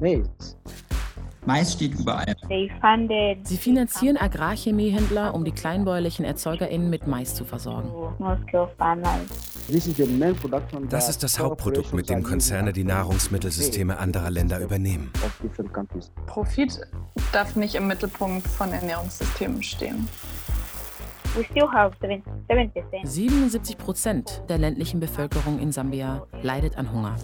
maize. Mais steht überall. Sie finanzieren Agrarchemiehändler, um die kleinbäuerlichen ErzeugerInnen mit Mais zu versorgen. Das ist das Hauptprodukt, mit dem Konzerne die Nahrungsmittelsysteme anderer Länder übernehmen. Profit darf nicht im Mittelpunkt von Ernährungssystemen stehen. 77 Prozent der ländlichen Bevölkerung in Sambia leidet an Hunger.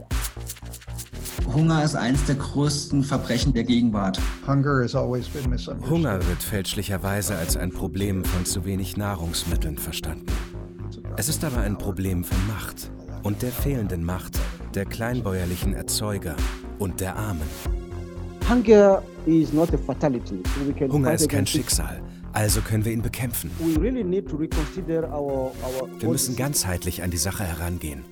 Hunger ist eines der größten Verbrechen der Gegenwart. Hunger wird fälschlicherweise als ein Problem von zu wenig Nahrungsmitteln verstanden. Es ist aber ein Problem von Macht und der fehlenden Macht der kleinbäuerlichen Erzeuger und der Armen. Hunger ist kein Schicksal, also können wir ihn bekämpfen. Wir müssen ganzheitlich an die Sache herangehen.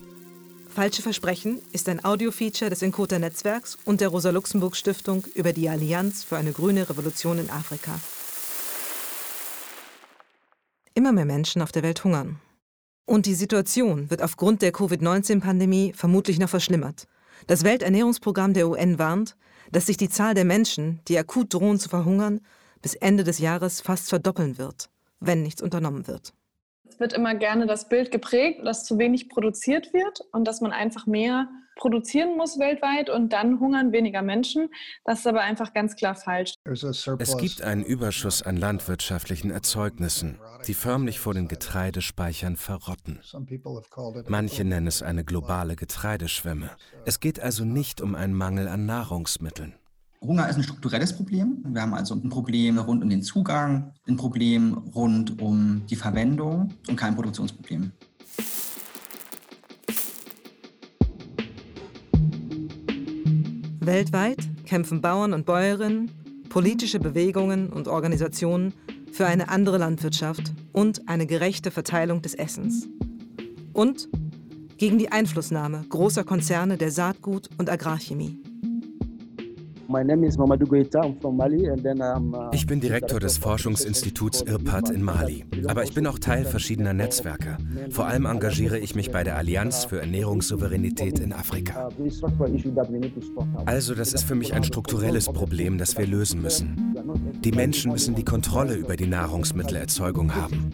Falsche Versprechen ist ein Audiofeature des Encota Netzwerks und der Rosa-Luxemburg-Stiftung über die Allianz für eine grüne Revolution in Afrika. Immer mehr Menschen auf der Welt hungern. Und die Situation wird aufgrund der Covid-19-Pandemie vermutlich noch verschlimmert. Das Welternährungsprogramm der UN warnt, dass sich die Zahl der Menschen, die akut drohen zu verhungern, bis Ende des Jahres fast verdoppeln wird, wenn nichts unternommen wird wird immer gerne das Bild geprägt, dass zu wenig produziert wird und dass man einfach mehr produzieren muss weltweit und dann hungern weniger Menschen. Das ist aber einfach ganz klar falsch. Es gibt einen Überschuss an landwirtschaftlichen Erzeugnissen, die förmlich vor den Getreidespeichern verrotten. Manche nennen es eine globale Getreideschwemme. Es geht also nicht um einen Mangel an Nahrungsmitteln. Hunger ist ein strukturelles Problem. Wir haben also ein Problem rund um den Zugang, ein Problem rund um die Verwendung und kein Produktionsproblem. Weltweit kämpfen Bauern und Bäuerinnen, politische Bewegungen und Organisationen für eine andere Landwirtschaft und eine gerechte Verteilung des Essens. Und gegen die Einflussnahme großer Konzerne der Saatgut- und Agrarchemie. Uh, ich bin Direktor des Forschungsinstituts IRPAD in Mali, aber ich bin auch Teil verschiedener Netzwerke. Vor allem engagiere ich mich bei der Allianz für Ernährungssouveränität in Afrika. Also das ist für mich ein strukturelles Problem, das wir lösen müssen. Die Menschen müssen die Kontrolle über die Nahrungsmittelerzeugung haben.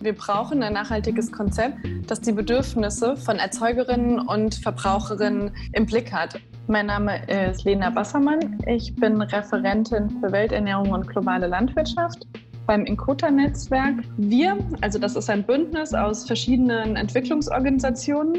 Wir brauchen ein nachhaltiges Konzept, das die Bedürfnisse von Erzeugerinnen und Verbraucherinnen im Blick hat. Mein Name ist Lena Bassermann. Ich bin Referentin für Welternährung und globale Landwirtschaft beim Inkota-Netzwerk. Wir, also das ist ein Bündnis aus verschiedenen Entwicklungsorganisationen,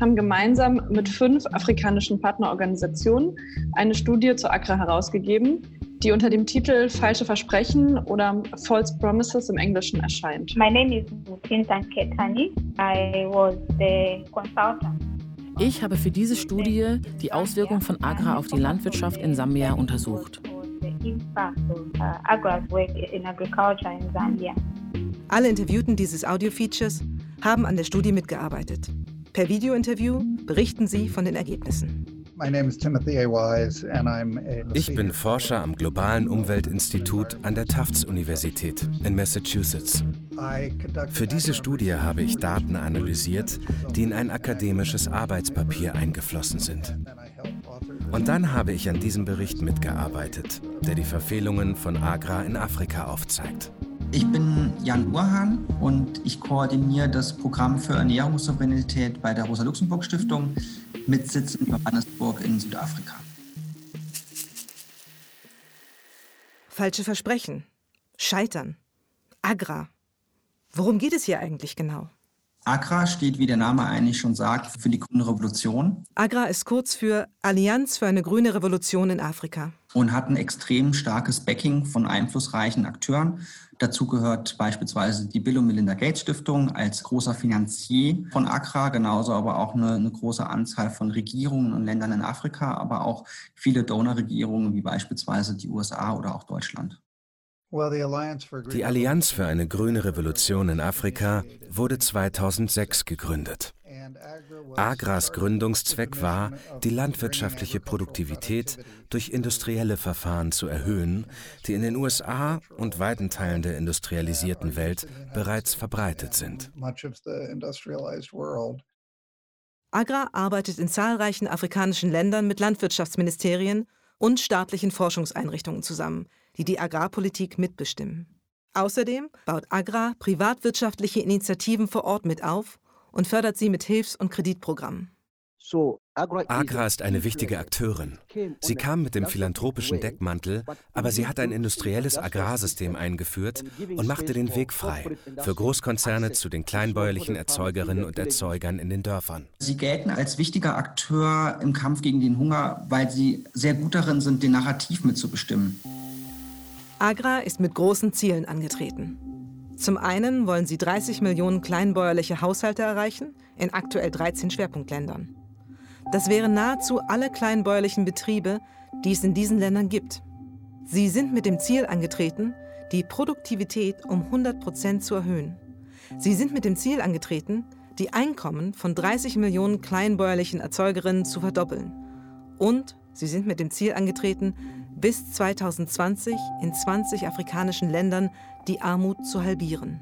haben gemeinsam mit fünf afrikanischen Partnerorganisationen eine Studie zur Agra herausgegeben, die unter dem Titel Falsche Versprechen oder False Promises im Englischen erscheint. My name is Mutintan Ketani. I was the consultant. Ich habe für diese Studie die Auswirkungen von Agra auf die Landwirtschaft in Sambia untersucht. Alle Interviewten dieses Audio-Features haben an der Studie mitgearbeitet. Per Videointerview berichten sie von den Ergebnissen. Ich bin Forscher am Globalen Umweltinstitut an der Tufts-Universität in Massachusetts. Für diese Studie habe ich Daten analysiert, die in ein akademisches Arbeitspapier eingeflossen sind. Und dann habe ich an diesem Bericht mitgearbeitet, der die Verfehlungen von Agra in Afrika aufzeigt. Ich bin Jan Urhan und ich koordiniere das Programm für Ernährungssouveränität bei der Rosa-Luxemburg-Stiftung mit Sitz in Johannesburg in Südafrika. Falsche Versprechen, Scheitern, Agra. Worum geht es hier eigentlich genau? AGRA steht, wie der Name eigentlich schon sagt, für die grüne Revolution. AGRA ist kurz für Allianz für eine grüne Revolution in Afrika. Und hat ein extrem starkes Backing von einflussreichen Akteuren. Dazu gehört beispielsweise die Bill und Melinda Gates Stiftung als großer Finanzier von AGRA, genauso aber auch eine, eine große Anzahl von Regierungen und Ländern in Afrika, aber auch viele Donorregierungen wie beispielsweise die USA oder auch Deutschland. Die Allianz für eine grüne Revolution in Afrika wurde 2006 gegründet. Agras Gründungszweck war, die landwirtschaftliche Produktivität durch industrielle Verfahren zu erhöhen, die in den USA und weiten Teilen der industrialisierten Welt bereits verbreitet sind. Agra arbeitet in zahlreichen afrikanischen Ländern mit Landwirtschaftsministerien und staatlichen Forschungseinrichtungen zusammen, die die Agrarpolitik mitbestimmen. Außerdem baut Agra privatwirtschaftliche Initiativen vor Ort mit auf und fördert sie mit Hilfs- und Kreditprogrammen. Agra ist eine wichtige Akteurin. Sie kam mit dem philanthropischen Deckmantel, aber sie hat ein industrielles Agrarsystem eingeführt und machte den Weg frei für Großkonzerne zu den kleinbäuerlichen Erzeugerinnen und Erzeugern in den Dörfern. Sie gelten als wichtiger Akteur im Kampf gegen den Hunger, weil sie sehr gut darin sind, den Narrativ mitzubestimmen. Agra ist mit großen Zielen angetreten. Zum einen wollen sie 30 Millionen kleinbäuerliche Haushalte erreichen, in aktuell 13 Schwerpunktländern. Das wären nahezu alle kleinbäuerlichen Betriebe, die es in diesen Ländern gibt. Sie sind mit dem Ziel angetreten, die Produktivität um 100 Prozent zu erhöhen. Sie sind mit dem Ziel angetreten, die Einkommen von 30 Millionen kleinbäuerlichen Erzeugerinnen zu verdoppeln. Und sie sind mit dem Ziel angetreten, bis 2020 in 20 afrikanischen Ländern die Armut zu halbieren.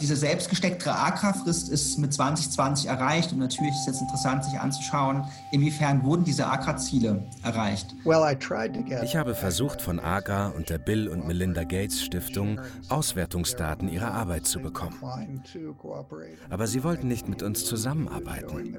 Diese selbstgesteckte Agrarfrist ist mit 2020 erreicht und natürlich ist jetzt interessant, sich anzuschauen, inwiefern wurden diese Agra-Ziele erreicht. Ich habe versucht, von Agra und der Bill und Melinda Gates Stiftung Auswertungsdaten ihrer Arbeit zu bekommen. Aber sie wollten nicht mit uns zusammenarbeiten.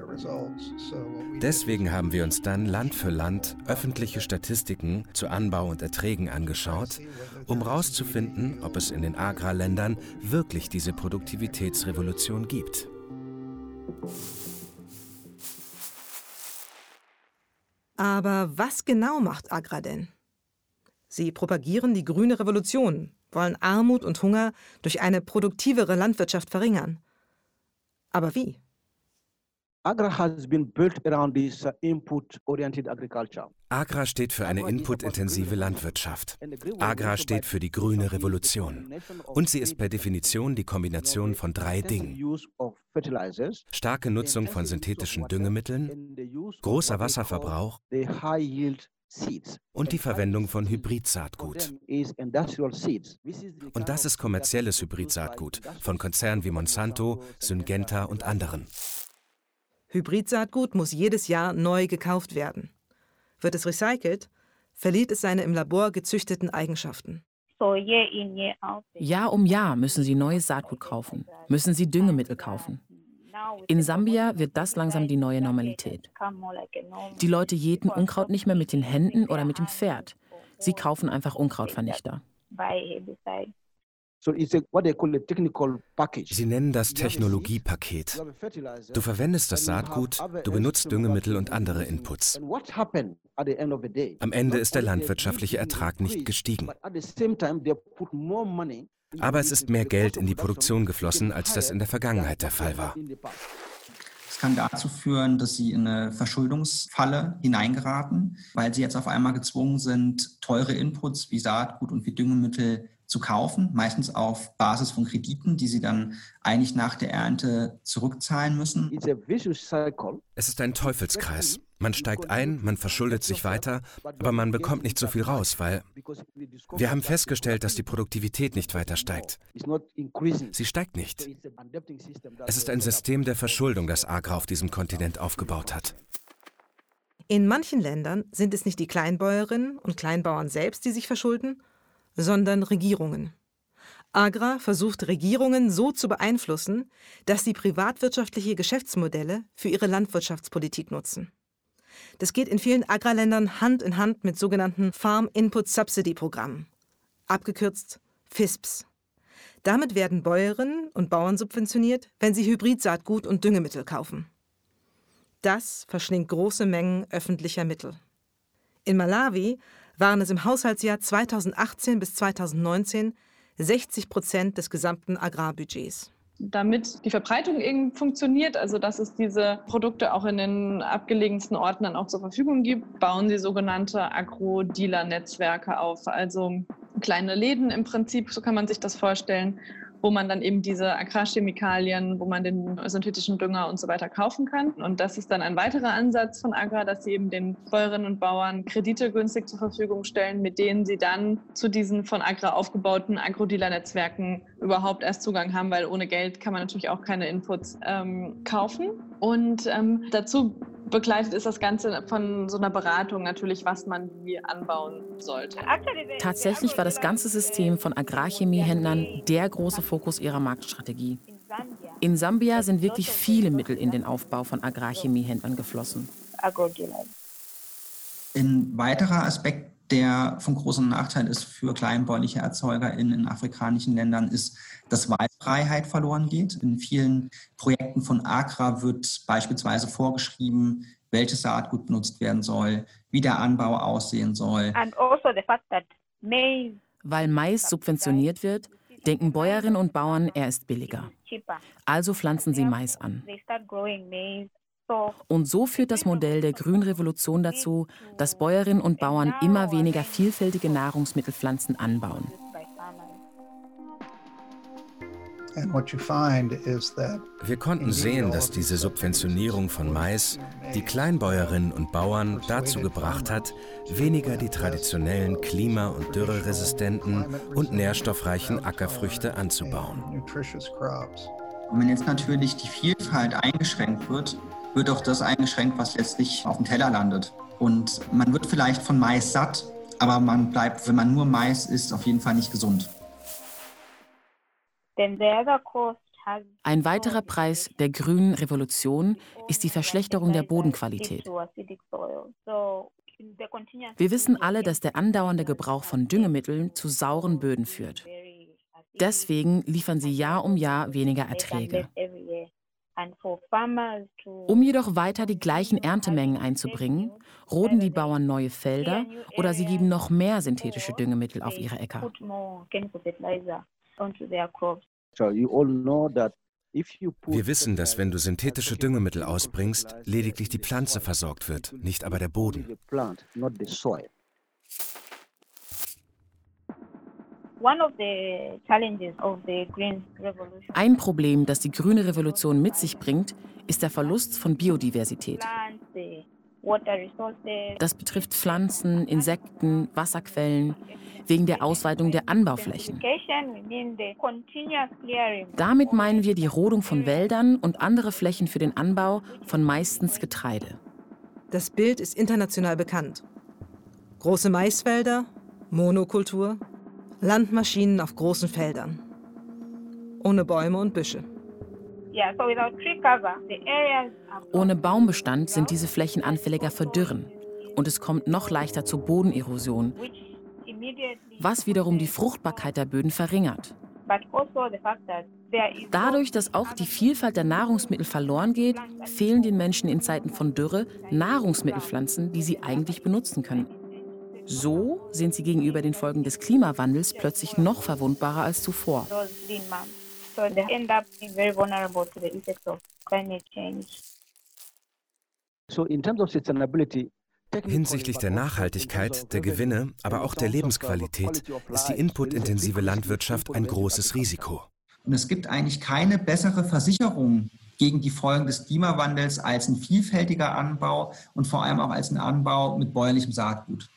Deswegen haben wir uns dann Land für Land öffentliche Statistiken zu Anbau und Erträgen angeschaut, um herauszufinden, ob es in den Agra-Ländern wirklich diese Produktivitätsrevolution gibt. Aber was genau macht Agra denn? Sie propagieren die grüne Revolution, wollen Armut und Hunger durch eine produktivere Landwirtschaft verringern. Aber wie? Agra has been built around this uh, input-oriented agriculture. Agra steht für eine inputintensive Landwirtschaft. Agra steht für die grüne Revolution. Und sie ist per Definition die Kombination von drei Dingen. Starke Nutzung von synthetischen Düngemitteln, großer Wasserverbrauch und die Verwendung von Hybridsaatgut. Und das ist kommerzielles Hybridsaatgut von Konzernen wie Monsanto, Syngenta und anderen. Hybridsaatgut muss jedes Jahr neu gekauft werden. Wird es recycelt, verliert es seine im Labor gezüchteten Eigenschaften. Jahr um Jahr müssen sie neues Saatgut kaufen, müssen sie Düngemittel kaufen. In Sambia wird das langsam die neue Normalität. Die Leute jäten Unkraut nicht mehr mit den Händen oder mit dem Pferd. Sie kaufen einfach Unkrautvernichter. Sie nennen das Technologiepaket. Du verwendest das Saatgut, du benutzt Düngemittel und andere Inputs. Am Ende ist der landwirtschaftliche Ertrag nicht gestiegen. Aber es ist mehr Geld in die Produktion geflossen, als das in der Vergangenheit der Fall war. Es kann dazu führen, dass sie in eine Verschuldungsfalle hineingeraten, weil sie jetzt auf einmal gezwungen sind, teure Inputs wie Saatgut und wie Düngemittel zu kaufen, meistens auf Basis von Krediten, die sie dann eigentlich nach der Ernte zurückzahlen müssen. Es ist ein Teufelskreis. Man steigt ein, man verschuldet sich weiter, aber man bekommt nicht so viel raus, weil wir haben festgestellt, dass die Produktivität nicht weiter steigt. Sie steigt nicht. Es ist ein System der Verschuldung, das Agra auf diesem Kontinent aufgebaut hat. In manchen Ländern sind es nicht die Kleinbäuerinnen und Kleinbauern selbst, die sich verschulden, sondern Regierungen. Agra versucht Regierungen so zu beeinflussen, dass sie privatwirtschaftliche Geschäftsmodelle für ihre Landwirtschaftspolitik nutzen. Das geht in vielen Agrarländern Hand in Hand mit sogenannten Farm Input Subsidy Programmen, abgekürzt FISPs. Damit werden Bäuerinnen und Bauern subventioniert, wenn sie Hybridsaatgut und Düngemittel kaufen. Das verschlingt große Mengen öffentlicher Mittel. In Malawi waren es im Haushaltsjahr 2018 bis 2019 60 Prozent des gesamten Agrarbudgets. Damit die Verbreitung eben funktioniert, also dass es diese Produkte auch in den abgelegensten Orten dann auch zur Verfügung gibt, bauen sie sogenannte Agro-Dealer-Netzwerke auf. Also kleine Läden im Prinzip, so kann man sich das vorstellen, wo man dann eben diese Agrarchemikalien, wo man den synthetischen Dünger und so weiter kaufen kann. Und das ist dann ein weiterer Ansatz von Agra, dass sie eben den Bäuerinnen und Bauern Kredite günstig zur Verfügung stellen, mit denen sie dann zu diesen von Agra aufgebauten Agrodealer-Netzwerken überhaupt erst Zugang haben, weil ohne Geld kann man natürlich auch keine Inputs ähm, kaufen. Und ähm, dazu begleitet ist das Ganze von so einer Beratung natürlich, was man wie anbauen sollte. Tatsächlich war das ganze System von Agrarchemiehändlern der große Fokus ihrer Marktstrategie. In Sambia sind wirklich viele Mittel in den Aufbau von Agrarchemiehändlern geflossen. Ein weiterer Aspekt, der von großem Nachteil ist für kleinbäuerliche Erzeuger in, in afrikanischen Ländern, ist, dass Wahlfreiheit verloren geht. In vielen Projekten von Agra wird beispielsweise vorgeschrieben, welches Saatgut benutzt werden soll, wie der Anbau aussehen soll. Also Weil Mais subventioniert wird, denken Bäuerinnen und Bauern, er ist billiger. Also pflanzen sie Mais an. Und so führt das Modell der Grünrevolution dazu, dass Bäuerinnen und Bauern immer weniger vielfältige Nahrungsmittelpflanzen anbauen. Wir konnten sehen, dass diese Subventionierung von Mais die Kleinbäuerinnen und Bauern dazu gebracht hat, weniger die traditionellen klima- und dürreresistenten und nährstoffreichen Ackerfrüchte anzubauen. Und wenn jetzt natürlich die Vielfalt eingeschränkt wird, wird auch das eingeschränkt, was letztlich auf dem Teller landet. Und man wird vielleicht von Mais satt, aber man bleibt, wenn man nur Mais isst, auf jeden Fall nicht gesund. Ein weiterer Preis der grünen Revolution ist die Verschlechterung der Bodenqualität. Wir wissen alle, dass der andauernde Gebrauch von Düngemitteln zu sauren Böden führt. Deswegen liefern sie Jahr um Jahr weniger Erträge. Um jedoch weiter die gleichen Erntemengen einzubringen, roden die Bauern neue Felder oder sie geben noch mehr synthetische Düngemittel auf ihre Äcker. Wir wissen, dass wenn du synthetische Düngemittel ausbringst, lediglich die Pflanze versorgt wird, nicht aber der Boden. Ein Problem, das die grüne Revolution mit sich bringt, ist der Verlust von Biodiversität. Das betrifft Pflanzen, Insekten, Wasserquellen, wegen der Ausweitung der Anbauflächen. Damit meinen wir die Rodung von Wäldern und andere Flächen für den Anbau von meistens Getreide. Das Bild ist international bekannt. Große Maisfelder, Monokultur, Landmaschinen auf großen Feldern. Ohne Bäume und Büsche. Ohne Baumbestand sind diese Flächen anfälliger für Dürren und es kommt noch leichter zur Bodenerosion, was wiederum die Fruchtbarkeit der Böden verringert. Dadurch, dass auch die Vielfalt der Nahrungsmittel verloren geht, fehlen den Menschen in Zeiten von Dürre Nahrungsmittelpflanzen, die sie eigentlich benutzen können. So sind sie gegenüber den Folgen des Klimawandels plötzlich noch verwundbarer als zuvor. Hinsichtlich der Nachhaltigkeit, der Gewinne, aber auch der Lebensqualität ist die inputintensive Landwirtschaft ein großes Risiko. Und es gibt eigentlich keine bessere Versicherung gegen die Folgen des Klimawandels als ein vielfältiger Anbau und vor allem auch als ein Anbau mit bäuerlichem Saatgut.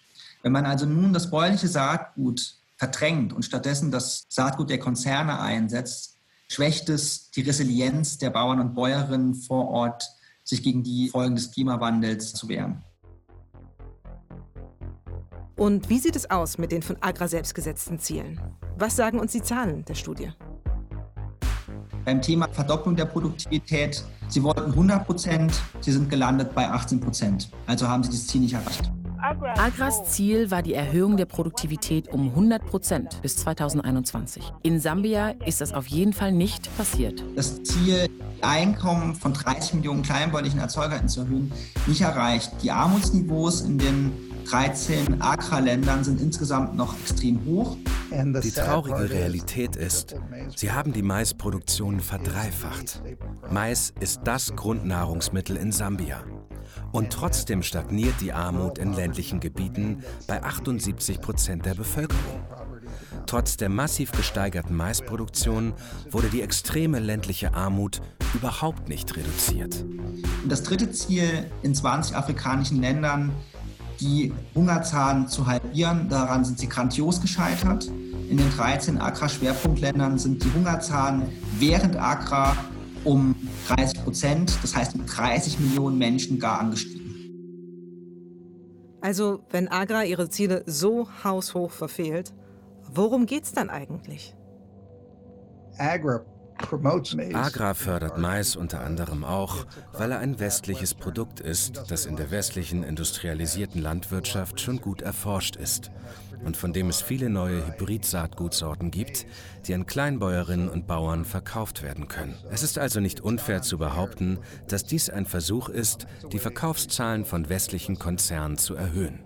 Wenn man also nun das bäuerliche Saatgut verdrängt und stattdessen das Saatgut der Konzerne einsetzt, schwächt es die Resilienz der Bauern und Bäuerinnen vor Ort, sich gegen die Folgen des Klimawandels zu wehren. Und wie sieht es aus mit den von Agra selbst gesetzten Zielen? Was sagen uns die Zahlen der Studie? Beim Thema Verdopplung der Produktivität, Sie wollten 100 Prozent, Sie sind gelandet bei 18 Prozent. Also haben Sie das Ziel nicht erreicht. Agras Ziel war die Erhöhung der Produktivität um 100 Prozent bis 2021. In Sambia ist das auf jeden Fall nicht passiert. Das Ziel, Einkommen von 30 Millionen kleinbäuerlichen Erzeugern zu erhöhen, nicht erreicht. Die Armutsniveaus in den 13 Agra-Ländern sind insgesamt noch extrem hoch. Die traurige Realität ist, sie haben die Maisproduktion verdreifacht. Mais ist das Grundnahrungsmittel in Sambia. Und trotzdem stagniert die Armut in ländlichen Gebieten bei 78 Prozent der Bevölkerung. Trotz der massiv gesteigerten Maisproduktion wurde die extreme ländliche Armut überhaupt nicht reduziert. Das dritte Ziel in 20 afrikanischen Ländern, die Hungerzahlen zu halbieren, daran sind sie grandios gescheitert. In den 13 Accra-Schwerpunktländern sind die Hungerzahlen während Accra um 30 Prozent, das heißt um 30 Millionen Menschen gar angestiegen. Also, wenn Agra ihre Ziele so haushoch verfehlt, worum geht's dann eigentlich? Agra Agra fördert Mais unter anderem auch, weil er ein westliches Produkt ist, das in der westlichen industrialisierten Landwirtschaft schon gut erforscht ist und von dem es viele neue Hybrid-Saatgutsorten gibt, die an Kleinbäuerinnen und Bauern verkauft werden können. Es ist also nicht unfair zu behaupten, dass dies ein Versuch ist, die Verkaufszahlen von westlichen Konzernen zu erhöhen.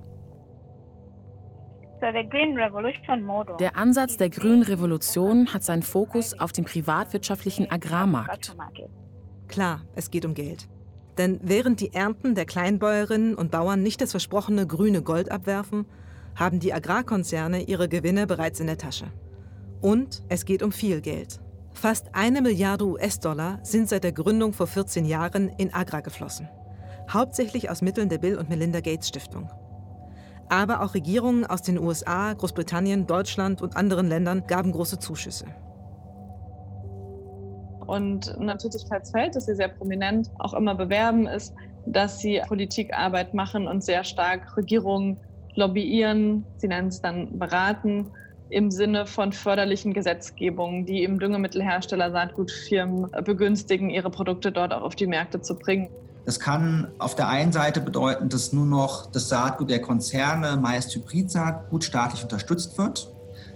Der Ansatz der grünen Revolution hat seinen Fokus auf den privatwirtschaftlichen Agrarmarkt. Klar, es geht um Geld. Denn während die Ernten der Kleinbäuerinnen und Bauern nicht das versprochene grüne Gold abwerfen, haben die Agrarkonzerne ihre Gewinne bereits in der Tasche. Und es geht um viel Geld. Fast eine Milliarde US-Dollar sind seit der Gründung vor 14 Jahren in Agra geflossen. Hauptsächlich aus Mitteln der Bill und Melinda Gates Stiftung. Aber auch Regierungen aus den USA, Großbritannien, Deutschland und anderen Ländern gaben große Zuschüsse. Und ein Tätigkeitsfeld, das sie sehr prominent auch immer bewerben, ist, dass sie Politikarbeit machen und sehr stark Regierungen lobbyieren, sie nennen es dann beraten, im Sinne von förderlichen Gesetzgebungen, die eben Düngemittelhersteller, Saatgutfirmen begünstigen, ihre Produkte dort auch auf die Märkte zu bringen. Das kann auf der einen Seite bedeuten, dass nur noch das Saatgut der Konzerne, meist Hybridsaatgut, staatlich unterstützt wird.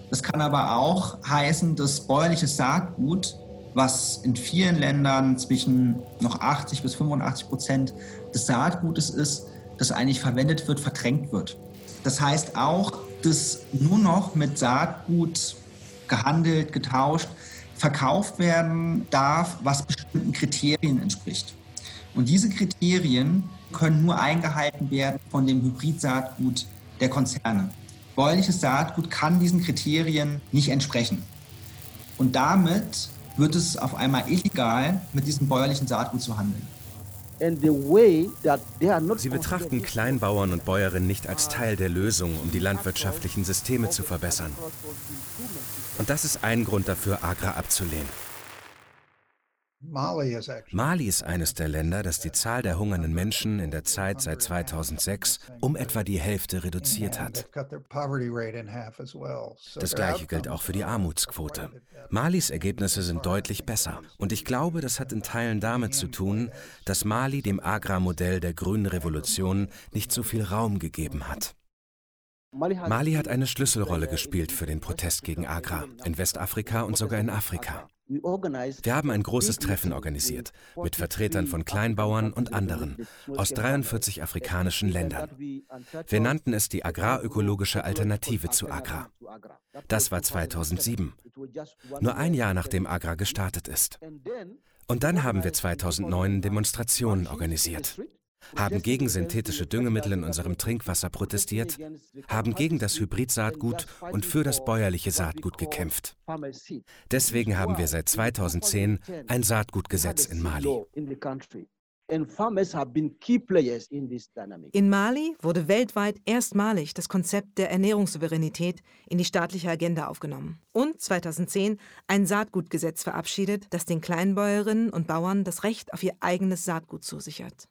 Das kann aber auch heißen, dass bäuerliches Saatgut, was in vielen Ländern zwischen noch 80 bis 85 Prozent des Saatgutes ist, das eigentlich verwendet wird, verdrängt wird. Das heißt auch, dass nur noch mit Saatgut gehandelt, getauscht, verkauft werden darf, was bestimmten Kriterien entspricht. Und diese Kriterien können nur eingehalten werden von dem Hybridsaatgut der Konzerne. Bäuerliches Saatgut kann diesen Kriterien nicht entsprechen. Und damit wird es auf einmal illegal, mit diesem bäuerlichen Saatgut zu handeln. Sie betrachten Kleinbauern und Bäuerinnen nicht als Teil der Lösung, um die landwirtschaftlichen Systeme zu verbessern. Und das ist ein Grund dafür, Agra abzulehnen. Mali ist eines der Länder, das die Zahl der hungernden Menschen in der Zeit seit 2006 um etwa die Hälfte reduziert hat. Das gleiche gilt auch für die Armutsquote. Malis Ergebnisse sind deutlich besser und ich glaube, das hat in Teilen damit zu tun, dass Mali dem Agrarmodell der grünen Revolution nicht so viel Raum gegeben hat. Mali hat eine Schlüsselrolle gespielt für den Protest gegen Agra in Westafrika und sogar in Afrika. Wir haben ein großes Treffen organisiert mit Vertretern von Kleinbauern und anderen aus 43 afrikanischen Ländern. Wir nannten es die agrarökologische Alternative zu Agra. Das war 2007, nur ein Jahr nachdem Agra gestartet ist. Und dann haben wir 2009 Demonstrationen organisiert haben gegen synthetische Düngemittel in unserem Trinkwasser protestiert, haben gegen das Hybridsaatgut und für das bäuerliche Saatgut gekämpft. Deswegen haben wir seit 2010 ein Saatgutgesetz in Mali. In Mali wurde weltweit erstmalig das Konzept der Ernährungssouveränität in die staatliche Agenda aufgenommen und 2010 ein Saatgutgesetz verabschiedet, das den Kleinbäuerinnen und Bauern das Recht auf ihr eigenes Saatgut zusichert.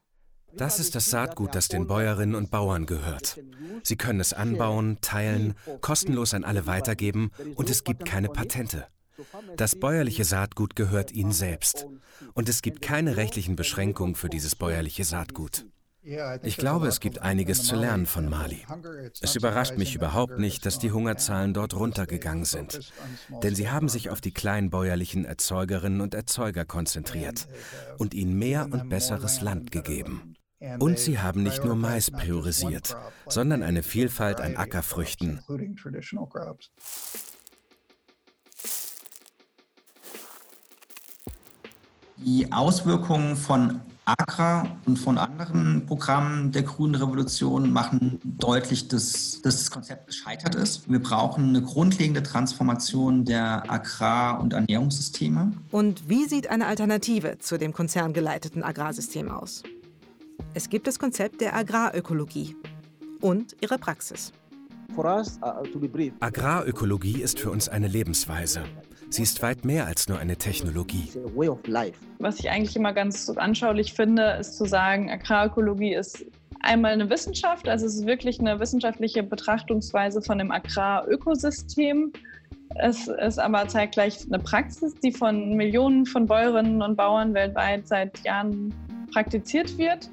Das ist das Saatgut, das den Bäuerinnen und Bauern gehört. Sie können es anbauen, teilen, kostenlos an alle weitergeben und es gibt keine Patente. Das bäuerliche Saatgut gehört ihnen selbst und es gibt keine rechtlichen Beschränkungen für dieses bäuerliche Saatgut. Ich glaube, es gibt einiges zu lernen von Mali. Es überrascht mich überhaupt nicht, dass die Hungerzahlen dort runtergegangen sind. Denn sie haben sich auf die kleinbäuerlichen Erzeugerinnen und Erzeuger konzentriert und ihnen mehr und besseres Land gegeben. Und sie haben nicht nur Mais priorisiert, sondern eine Vielfalt an Ackerfrüchten. Die Auswirkungen von AGRA und von anderen Programmen der Grünen Revolution machen deutlich, dass, dass das Konzept gescheitert ist. Wir brauchen eine grundlegende Transformation der Agrar- und Ernährungssysteme. Und wie sieht eine Alternative zu dem konzerngeleiteten Agrarsystem aus? Es gibt das Konzept der Agrarökologie und ihre Praxis. For us, uh, to be brief, Agrarökologie ist für uns eine Lebensweise. Sie ist weit mehr als nur eine Technologie. Was ich eigentlich immer ganz anschaulich finde, ist zu sagen, Agrarökologie ist einmal eine Wissenschaft, also es ist wirklich eine wissenschaftliche Betrachtungsweise von dem Agrarökosystem. Es ist aber zeitgleich eine Praxis, die von Millionen von Bäuerinnen und Bauern weltweit seit Jahren praktiziert wird,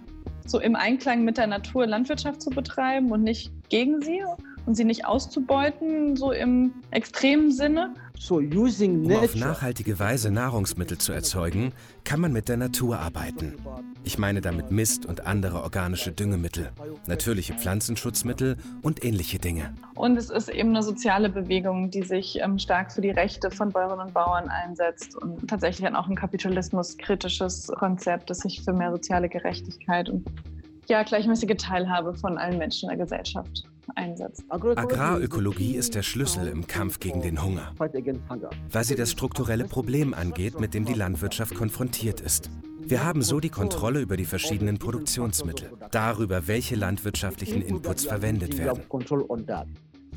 so im Einklang mit der Natur Landwirtschaft zu betreiben und nicht gegen sie und sie nicht auszubeuten, so im extremen Sinne. Um auf nachhaltige Weise Nahrungsmittel zu erzeugen, kann man mit der Natur arbeiten. Ich meine damit Mist und andere organische Düngemittel, natürliche Pflanzenschutzmittel und ähnliche Dinge. Und es ist eben eine soziale Bewegung, die sich ähm, stark für die Rechte von Bäuerinnen und Bauern einsetzt und tatsächlich dann auch ein kapitalismuskritisches Konzept, das sich für mehr soziale Gerechtigkeit und ja, gleichmäßige Teilhabe von allen Menschen in der Gesellschaft einsetzt. Agrarökologie ist der Schlüssel im Kampf gegen den Hunger, weil sie das strukturelle Problem angeht, mit dem die Landwirtschaft konfrontiert ist. Wir haben so die Kontrolle über die verschiedenen Produktionsmittel, darüber, welche landwirtschaftlichen Inputs verwendet werden.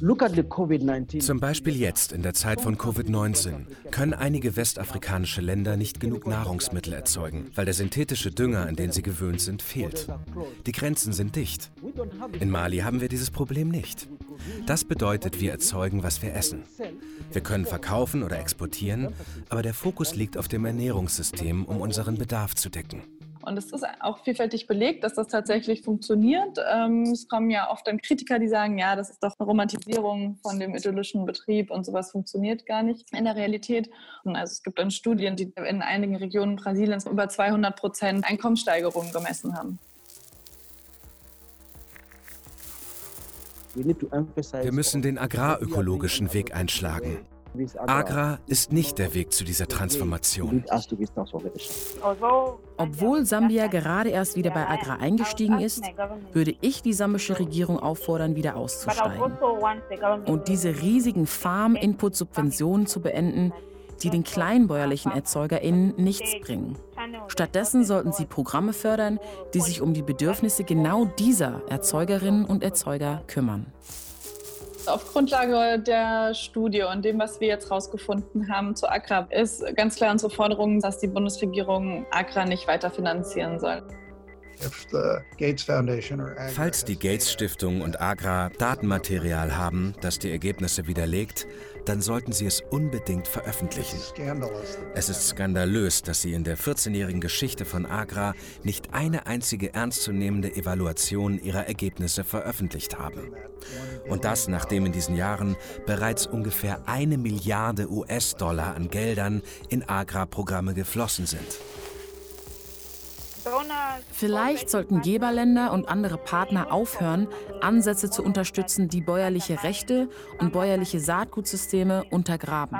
Control on that. Look at the COVID-19. Zum Beispiel jetzt, in der Zeit von Covid-19, können einige westafrikanische Länder nicht genug Nahrungsmittel erzeugen, weil der synthetische Dünger, an den sie gewöhnt sind, fehlt. Die Grenzen sind dicht. In Mali haben wir dieses Problem nicht. Das bedeutet, wir erzeugen, was wir essen. Wir können verkaufen oder exportieren, aber der Fokus liegt auf dem Ernährungssystem, um unseren Bedarf zu decken. Und es ist auch vielfältig belegt, dass das tatsächlich funktioniert. Ähm, es kommen ja oft dann Kritiker, die sagen, ja, das ist doch eine Romantisierung von dem idyllischen Betrieb und sowas funktioniert gar nicht in der Realität. Und also es gibt dann Studien, die in einigen Regionen Brasiliens über 200 Prozent Einkommenssteigerungen gemessen haben. Wir müssen den agrarökologischen Weg einschlagen. Agra ist nicht der Weg zu dieser transformation. Obwohl Sambia gerade erst wieder bei Agra eingestiegen ist, würde ich die sambische Regierung auffordern, wieder auszusteigen und diese riesigen Farm-Input-Subventionen zu beenden, die den kleinbäuerlichen ErzeugerInnen nichts bringen. Stattdessen sollten sie Programme fördern, die sich um die Bedürfnisse genau dieser Erzeugerinnen und Erzeuger kümmern. Auf Grundlage der Studie und dem, was wir jetzt herausgefunden haben zu Agra, ist ganz klar unsere Forderung, dass die Bundesregierung Agra nicht weiter finanzieren soll. Falls die Gates Stiftung und Agra Datenmaterial haben, das die Ergebnisse widerlegt, dann sollten sie es unbedingt veröffentlichen. Es ist skandalös, dass sie in der 14-jährigen Geschichte von Agra nicht eine einzige ernstzunehmende Evaluation ihrer Ergebnisse veröffentlicht haben. Und das, nachdem in diesen Jahren bereits ungefähr eine Milliarde US-Dollar an Geldern in Agra-Programme geflossen sind. Vielleicht sollten Geberländer und andere Partner aufhören, Ansätze zu unterstützen, die bäuerliche Rechte und bäuerliche Saatgutsysteme untergraben.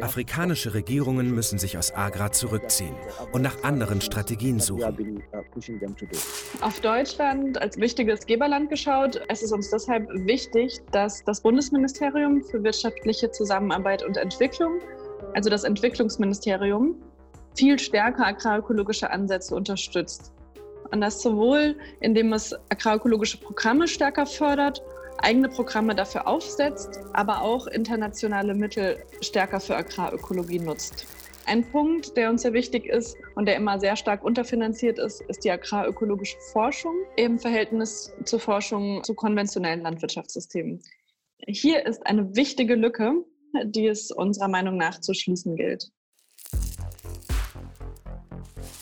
Afrikanische Regierungen müssen sich aus Agra zurückziehen und nach anderen Strategien suchen. Auf Deutschland als wichtiges Geberland geschaut. Es ist uns deshalb wichtig, dass das Bundesministerium für wirtschaftliche Zusammenarbeit und Entwicklung, also das Entwicklungsministerium, viel stärker agrarökologische Ansätze unterstützt. Und das sowohl, indem es agrarökologische Programme stärker fördert, eigene Programme dafür aufsetzt, aber auch internationale Mittel stärker für Agrarökologie nutzt. Ein Punkt, der uns sehr wichtig ist und der immer sehr stark unterfinanziert ist, ist die agrarökologische Forschung im Verhältnis zur Forschung zu konventionellen Landwirtschaftssystemen. Hier ist eine wichtige Lücke, die es unserer Meinung nach zu schließen gilt.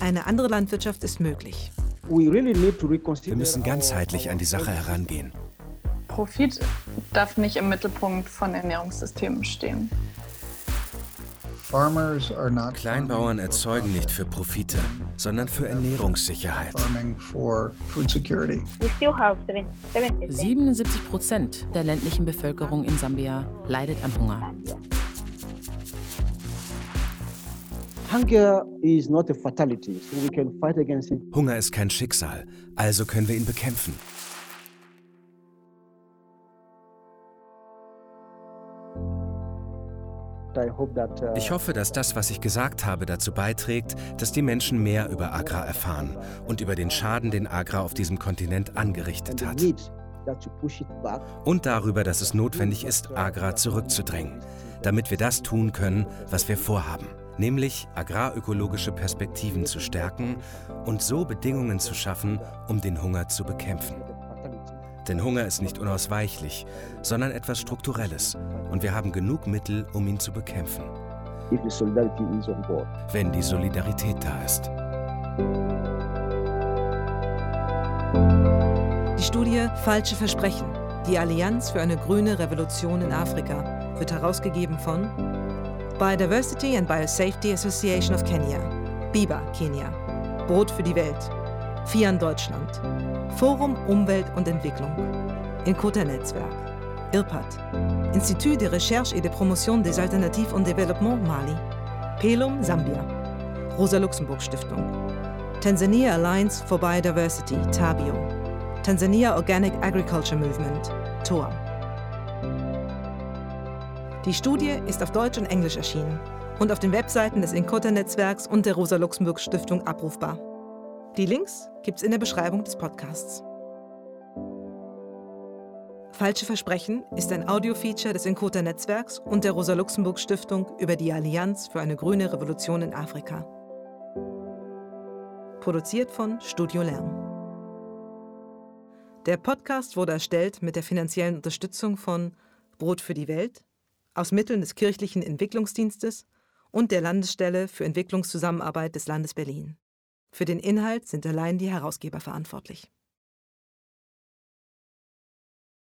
Eine andere Landwirtschaft ist möglich. Wir müssen ganzheitlich an die Sache herangehen. Profit darf nicht im Mittelpunkt von Ernährungssystemen stehen. Kleinbauern erzeugen nicht für Profite, sondern für Ernährungssicherheit. We still have 70 77 Prozent der ländlichen Bevölkerung in Sambia leidet an Hunger. Hunger ist kein Schicksal, also können wir ihn bekämpfen. Uh, ich hoffe, dass das, was ich gesagt habe, dazu beiträgt, dass die Menschen mehr über Agra erfahren und über den Schaden, den Agra auf diesem Kontinent angerichtet hat. Und darüber, dass es notwendig ist, Agra zurückzudrängen, damit wir das tun können, was wir vorhaben, nämlich agrarökologische Perspektiven zu stärken und so Bedingungen zu schaffen, um den Hunger zu bekämpfen. Denn Hunger ist nicht unausweichlich, sondern etwas Strukturelles. Und wir haben genug Mittel, um ihn zu bekämpfen. Wenn die Solidarität da ist. Die Studie Falsche Versprechen. Die Allianz für eine grüne Revolution in Afrika wird herausgegeben von Biodiversity and Biosafety Association of Kenya, BIBA Kenia, Brot für die Welt, FIAN Deutschland, Forum Umwelt und Entwicklung, Inkota-Netzwerk, IRPAD, Institut de Recherche et de Promotion des Alternatives und Développement Mali, PELUM Sambia, Rosa-Luxemburg-Stiftung, Tanzania Alliance for Biodiversity, TABIO, Tanzania Organic Agriculture Movement, TOA. Die Studie ist auf Deutsch und Englisch erschienen und auf den Webseiten des Inkota-Netzwerks und der Rosa-Luxemburg-Stiftung abrufbar. Die Links gibt's in der Beschreibung des Podcasts. Falsche Versprechen ist ein Audiofeature des Encota Netzwerks und der Rosa-Luxemburg-Stiftung über die Allianz für eine grüne Revolution in Afrika. Produziert von Studio Lärm. Der Podcast wurde erstellt mit der finanziellen Unterstützung von Brot für die Welt, aus Mitteln des kirchlichen Entwicklungsdienstes und der Landesstelle für Entwicklungszusammenarbeit des Landes Berlin. Für den Inhalt sind allein die Herausgeber verantwortlich.